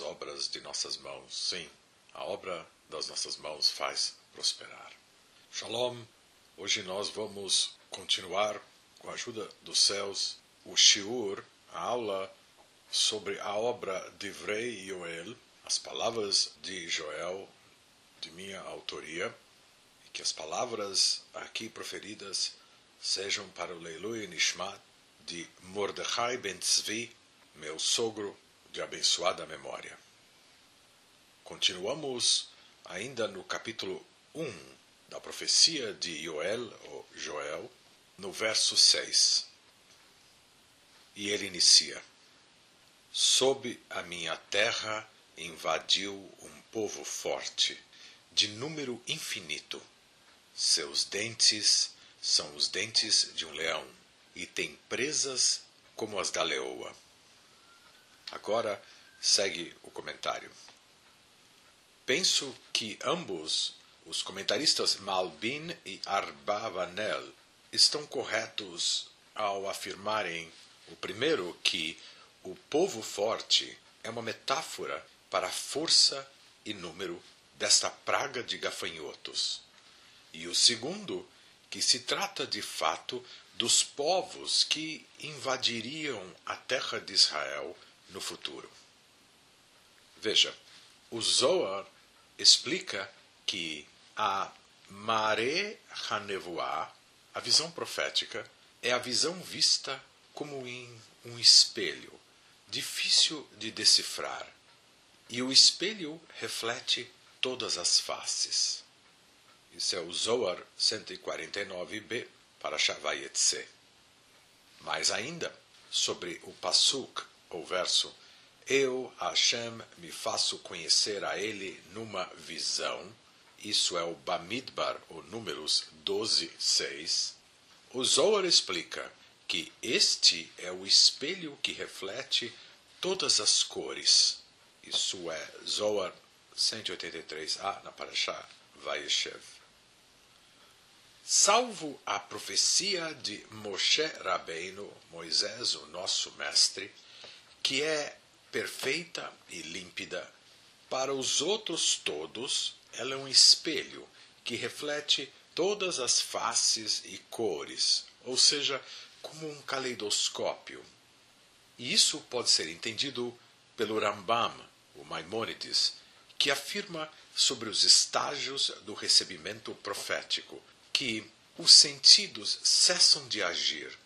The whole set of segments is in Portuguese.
as obras de nossas mãos. Sim, a obra das nossas mãos faz prosperar. Shalom, hoje nós vamos continuar, com a ajuda dos céus, o Shiur, a aula sobre a obra de Vrei Yoel, as palavras de Joel, de minha autoria, e que as palavras aqui proferidas sejam para o Leilui Nishmat de Mordechai Ben Tzvi, meu sogro de abençoada memória. Continuamos ainda no capítulo 1 da profecia de Joel, ou Joel, no verso 6. E ele inicia: Sob a minha terra invadiu um povo forte, de número infinito. Seus dentes são os dentes de um leão, e tem presas como as da leoa. Agora segue o comentário. Penso que ambos, os comentaristas Malbin e Arbavanel, estão corretos ao afirmarem, o primeiro, que o povo forte é uma metáfora para a força e número desta praga de gafanhotos. E o segundo, que se trata de fato dos povos que invadiriam a terra de Israel no futuro. Veja, o Zohar explica que a Mare Hanevoah, a visão profética, é a visão vista como em um espelho, difícil de decifrar, e o espelho reflete todas as faces. Isso é o Zohar 149b para Shavayetse. Mais ainda, sobre o Pasuk, ou verso, eu, Hashem, me faço conhecer a ele numa visão, isso é o Bamidbar, ou Números 12, 6. O Zohar explica que este é o espelho que reflete todas as cores. Isso é Zohar 183a na Parashá Vayeshev. Salvo a profecia de Moshe Rabbeinu, Moisés, o nosso mestre, que é perfeita e límpida, para os outros todos ela é um espelho que reflete todas as faces e cores, ou seja, como um caleidoscópio. E isso pode ser entendido pelo Rambam, o Maimônides, que afirma sobre os estágios do recebimento profético, que os sentidos cessam de agir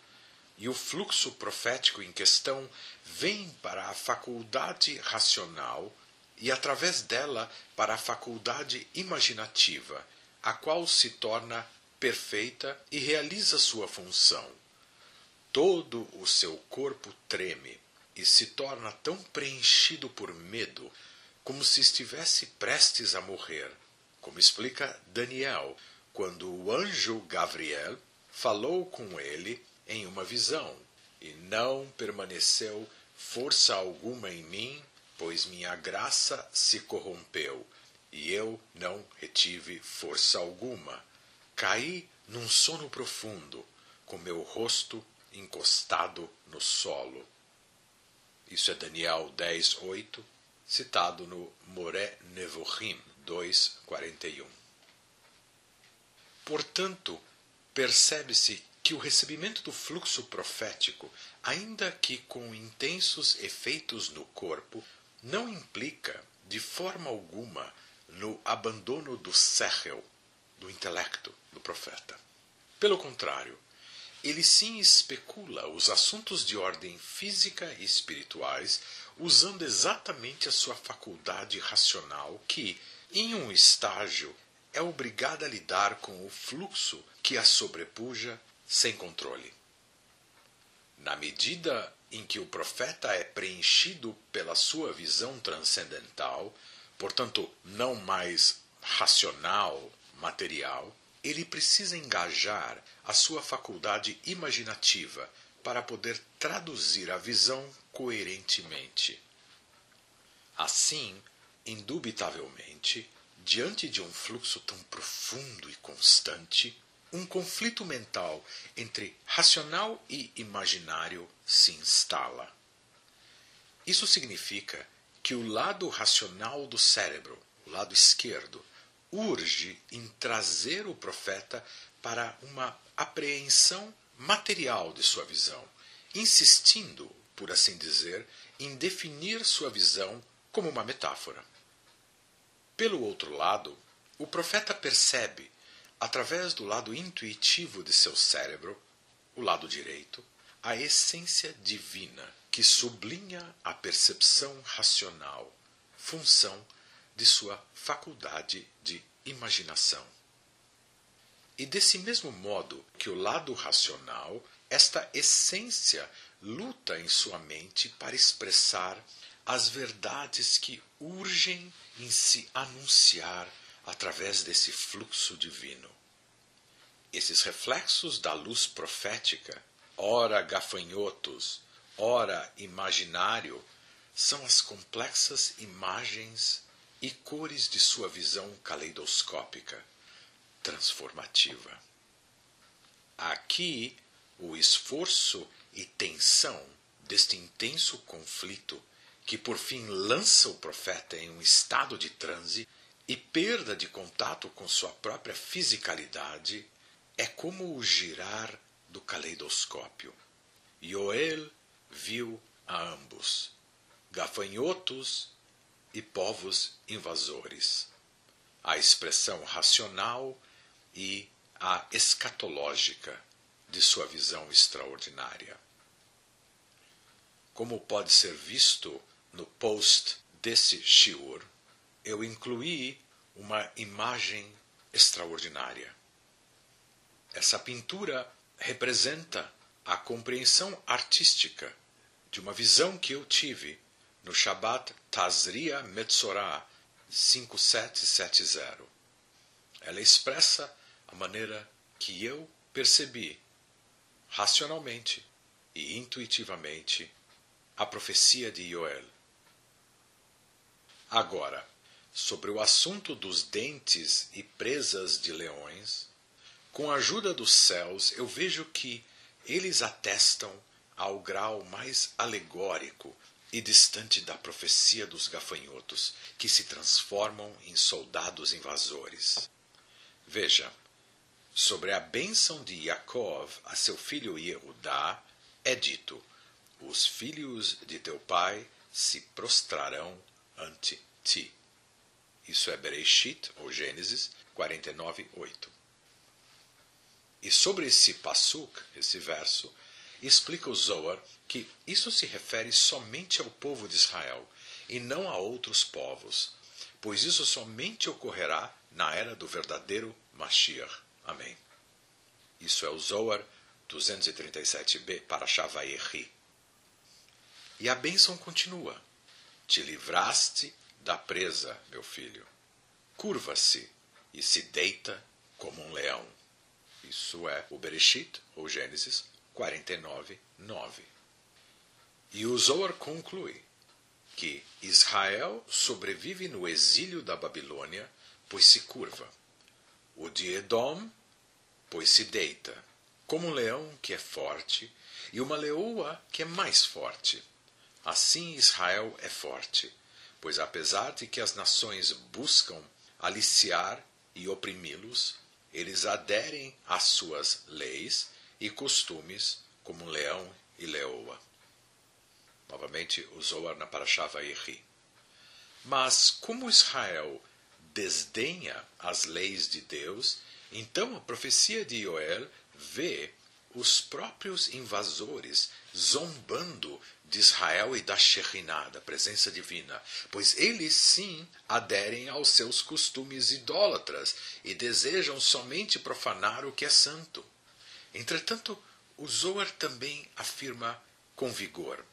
e o fluxo profético em questão vem para a faculdade racional e, através dela, para a faculdade imaginativa, a qual se torna perfeita e realiza sua função. Todo o seu corpo treme e se torna tão preenchido por medo como se estivesse prestes a morrer, como explica Daniel, quando o anjo Gabriel falou com ele em uma visão, e não permaneceu força alguma em mim, pois minha graça se corrompeu, e eu não retive força alguma. Caí num sono profundo, com meu rosto encostado no solo. Isso é Daniel 10, 8, citado no Moré Nevohim 2, 41. Portanto, percebe-se que o recebimento do fluxo profético, ainda que com intensos efeitos no corpo, não implica, de forma alguma, no abandono do sechel, do intelecto do profeta. Pelo contrário, ele sim especula os assuntos de ordem física e espirituais usando exatamente a sua faculdade racional que, em um estágio, é obrigada a lidar com o fluxo que a sobrepuja sem controle. Na medida em que o profeta é preenchido pela sua visão transcendental, portanto, não mais racional, material, ele precisa engajar a sua faculdade imaginativa para poder traduzir a visão coerentemente. Assim, indubitavelmente, diante de um fluxo tão profundo e constante, um conflito mental entre racional e imaginário se instala. Isso significa que o lado racional do cérebro, o lado esquerdo, urge em trazer o profeta para uma apreensão material de sua visão, insistindo, por assim dizer, em definir sua visão como uma metáfora. Pelo outro lado, o profeta percebe, através do lado intuitivo de seu cérebro, o lado direito, a essência divina que sublinha a percepção racional, função de sua faculdade de imaginação. E desse mesmo modo que o lado racional, esta essência luta em sua mente para expressar as verdades que urgem em se anunciar através desse fluxo divino. Esses reflexos da luz profética, ora gafanhotos, ora imaginário, são as complexas imagens e cores de sua visão caleidoscópica, transformativa. Aqui, o esforço e tensão deste intenso conflito que por fim lança o profeta em um estado de transe e perda de contato com sua própria fisicalidade, é como o girar do caleidoscópio. Joel viu a ambos, gafanhotos e povos invasores, a expressão racional e a escatológica de sua visão extraordinária. Como pode ser visto no post desse shiur, eu incluí uma imagem extraordinária. Essa pintura representa a compreensão artística de uma visão que eu tive no Shabbat Tazria Metzorah 5770. Ela expressa a maneira que eu percebi racionalmente e intuitivamente a profecia de Joel. Agora, sobre o assunto dos dentes e presas de leões, com a ajuda dos céus, eu vejo que eles atestam ao grau mais alegórico e distante da profecia dos gafanhotos, que se transformam em soldados invasores. Veja, sobre a bênção de Yaakov a seu filho Yehudá, é dito: Os filhos de teu pai se prostrarão ante ti. Isso é Bereshit, ou Gênesis 49, 8. E sobre esse passuk, esse verso, explica o Zohar que isso se refere somente ao povo de Israel e não a outros povos, pois isso somente ocorrerá na era do verdadeiro Mashiach. Amém. Isso é o Zohar 237b para Shavaehi. E a bênção continua. Te livraste da presa, meu filho. Curva-se e se deita como um leão. Isso é o Bereshit, ou Gênesis 49, 9. E o Zohar conclui que Israel sobrevive no exílio da Babilônia, pois se curva. O de Edom, pois se deita, como um leão que é forte, e uma leoa que é mais forte. Assim Israel é forte, pois apesar de que as nações buscam aliciar e oprimi-los, eles aderem às suas leis e costumes como leão e leoa. Novamente, Zohar na Parashá Vayechi. Mas como Israel desdenha as leis de Deus, então a profecia de Joel vê os próprios invasores zombando de Israel e da Shekhinah, da presença divina, pois eles sim aderem aos seus costumes idólatras e desejam somente profanar o que é santo. Entretanto, o Zohar também afirma com vigor: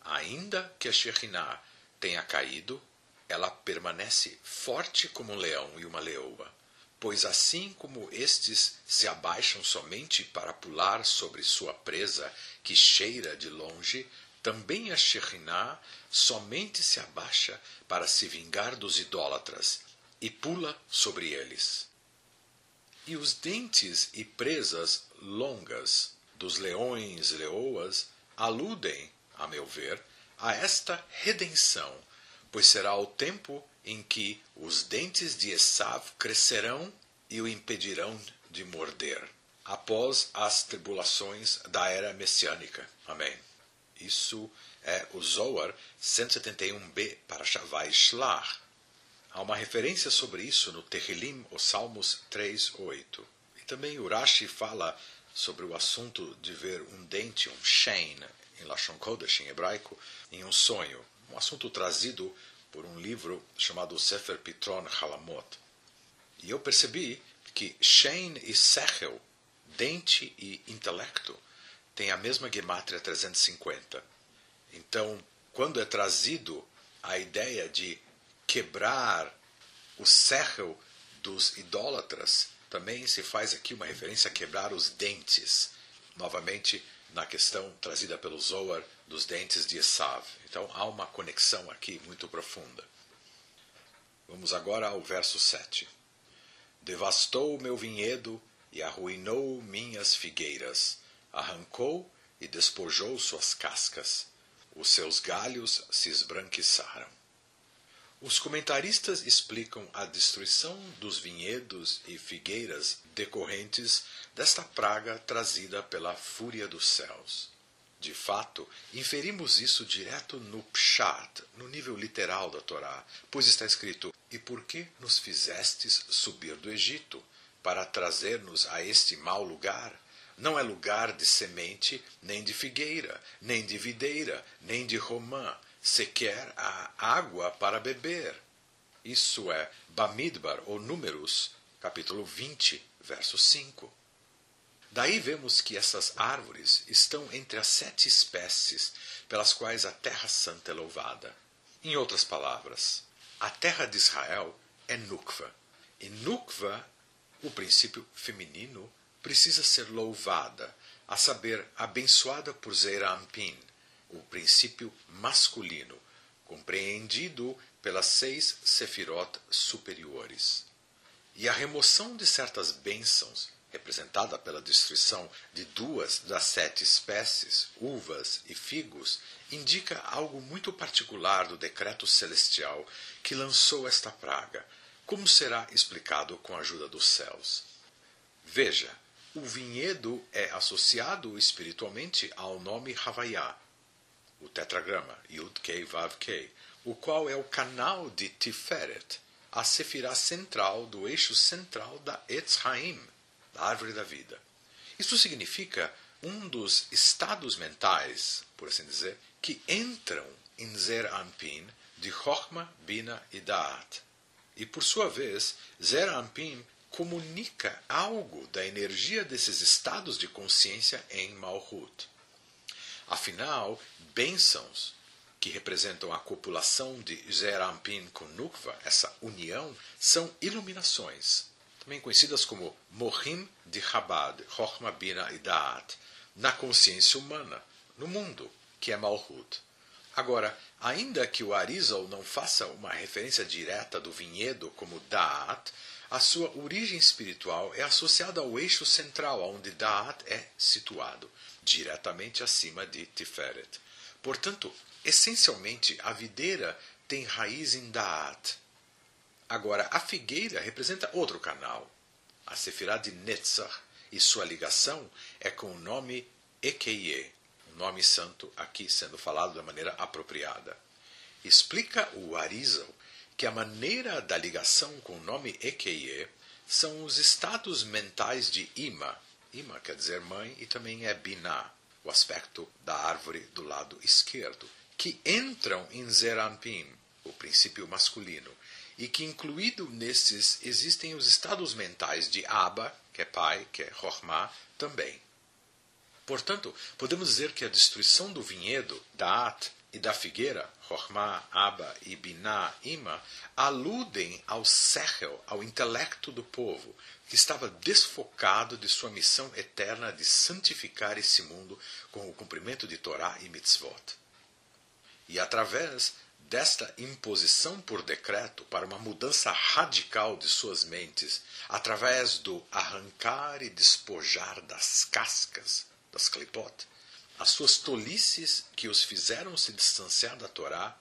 ainda que a Shekhinah tenha caído, ela permanece forte como um leão e uma leoa pois assim como estes se abaixam somente para pular sobre sua presa que cheira de longe, também a Shekhinah somente se abaixa para se vingar dos idólatras e pula sobre eles. E os dentes e presas longas dos leões e leoas aludem, a meu ver, a esta redenção, pois será o tempo em que os dentes de Esav crescerão e o impedirão de morder, após as tribulações da era messiânica. Amém. Isso é o Zohar 171b para Shavai Shlach. Há uma referência sobre isso no Tehillim, os Salmos 3.8. E também Urashi fala sobre o assunto de ver um dente, um shein, em Lashon Kodesh, em hebraico, em um sonho. Um assunto trazido por um livro chamado Sefer Pitron Halamot. E eu percebi que shein e sechel, dente e intelecto, têm a mesma gematria 350. Então, quando é trazido a ideia de quebrar o sechel dos idólatras, também se faz aqui uma referência a quebrar os dentes, novamente na questão trazida pelo Zohar dos dentes de Esav. Então há uma conexão aqui muito profunda. Vamos agora ao verso 7. Devastou o meu vinhedo e arruinou minhas figueiras, arrancou e despojou suas cascas, os seus galhos se esbranquiçaram. Os comentaristas explicam a destruição dos vinhedos e figueiras decorrentes desta praga trazida pela fúria dos céus. De fato, inferimos isso direto no Pshat, no nível literal da Torá, pois está escrito: E por que nos fizestes subir do Egito? Para trazer-nos a este mau lugar? Não é lugar de semente, nem de figueira, nem de videira, nem de romã, sequer a água para beber. Isso é Bamidbar, ou Números, capítulo 20, verso 5. Daí vemos que essas árvores estão entre as sete espécies pelas quais a Terra Santa é louvada. Em outras palavras, a terra de Israel é Nukva. E Nukva, o princípio feminino, precisa ser louvada, a saber, abençoada por Zerampin, o princípio masculino, compreendido pelas seis sefirot superiores. E a remoção de certas bênçãos, representada pela destruição de duas das sete espécies, uvas e figos, indica algo muito particular do decreto celestial que lançou esta praga, como será explicado com a ajuda dos céus. Veja, o vinhedo é associado espiritualmente ao nome Havaiá, o tetragrama Yud Kei Vav Kei, o qual é o canal de Tiferet, a sefirá central do eixo central da Etz Haim, da árvore da vida. Isso significa um dos estados mentais, por assim dizer, que entram em Zer Anpin de Chochma, Bina e Da'at. E por sua vez, Zer Anpin comunica algo da energia desses estados de consciência em Malhut. Afinal, bênçãos que representam a copulação de Zerampin com Nukva, essa união, são iluminações, também conhecidas como Mohim de Chabad, Chochma Bina e Da'at, na consciência humana, no mundo, que é Malhut. Agora, ainda que o Arizal não faça uma referência direta do vinhedo como Da'at, a sua origem espiritual é associada ao eixo central, onde Da'at é situado, diretamente acima de Tiferet. Portanto, essencialmente, a videira tem raiz em Da'at. Agora, a figueira representa outro canal, a Sefirah de Netzach, e sua ligação é com o nome Ekeye, o nome santo aqui sendo falado da maneira apropriada. Explica o Arizal que a maneira da ligação com o nome Ekeye são os estados mentais de Ima. Ima quer dizer mãe e também é Binah, o aspecto da árvore do lado esquerdo, que entram em Zerampim, o princípio masculino, e que incluído nesses existem os estados mentais de Abba, que é pai, que é Rohma, também. Portanto, podemos dizer que a destruição do vinhedo, Da'at, e da figueira, Rohma, Abba e Binah, Ima, aludem ao Sechel, ao intelecto do povo, que estava desfocado de sua missão eterna de santificar esse mundo com o cumprimento de Torá e Mitzvot. E através desta imposição por decreto para uma mudança radical de suas mentes, através do arrancar e despojar das cascas, das clipot, as suas tolices que os fizeram se distanciar da Torá,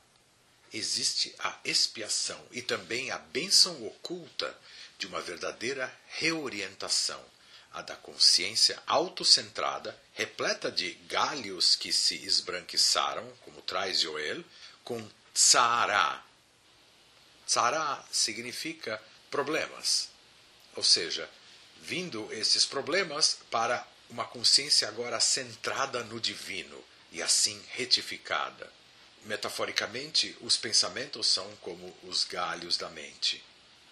existe a expiação e também a bênção oculta de uma verdadeira reorientação, a da consciência autocentrada, repleta de galhos que se esbranquiçaram, como traz Joel, com tsara. Tsara significa problemas, ou seja, vindo esses problemas para uma consciência agora centrada no divino e assim retificada. Metaforicamente, os pensamentos são como os galhos da mente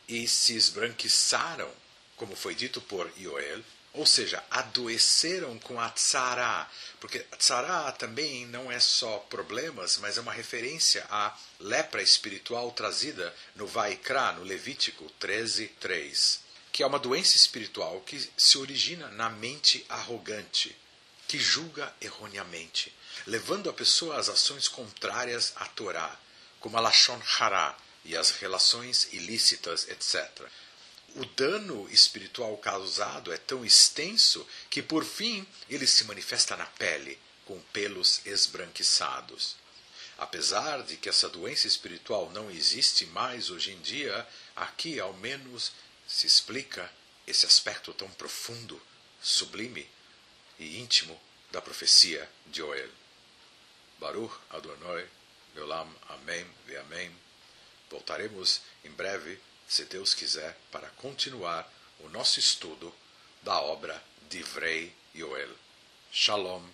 e se esbranquiçaram, como foi dito por Ioel, ou seja, adoeceram com a tsara, porque tsara também não é só problemas, mas é uma referência à lepra espiritual trazida no Vaikra, no Levítico 13, 3, que é uma doença espiritual que se origina na mente arrogante, que julga erroneamente, levando a pessoa às ações contrárias à Torá, como a Lashon Hara e as relações ilícitas, etc o dano espiritual causado é tão extenso que, por fim, ele se manifesta na pele, com pelos esbranquiçados. Apesar de que essa doença espiritual não existe mais hoje em dia, aqui ao menos se explica esse aspecto tão profundo, sublime e íntimo da profecia de Joel. Baruch Adonai, Meolam, Amém e Amém. Voltaremos em breve se Deus quiser, para continuar o nosso estudo da obra de Vrei Yoel. Shalom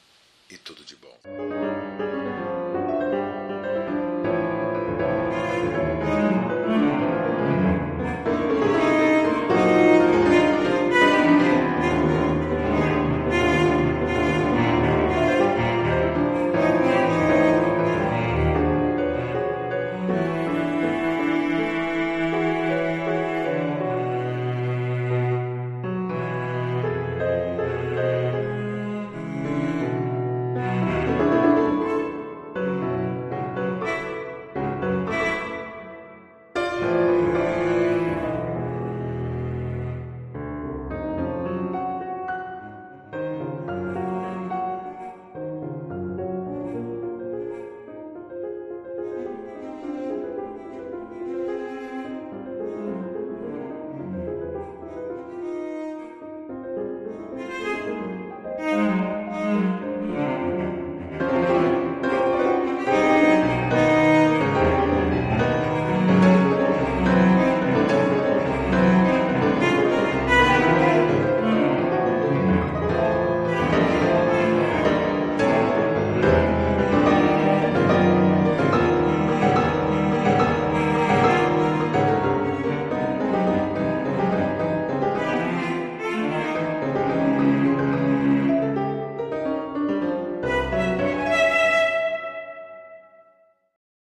e tudo de bom.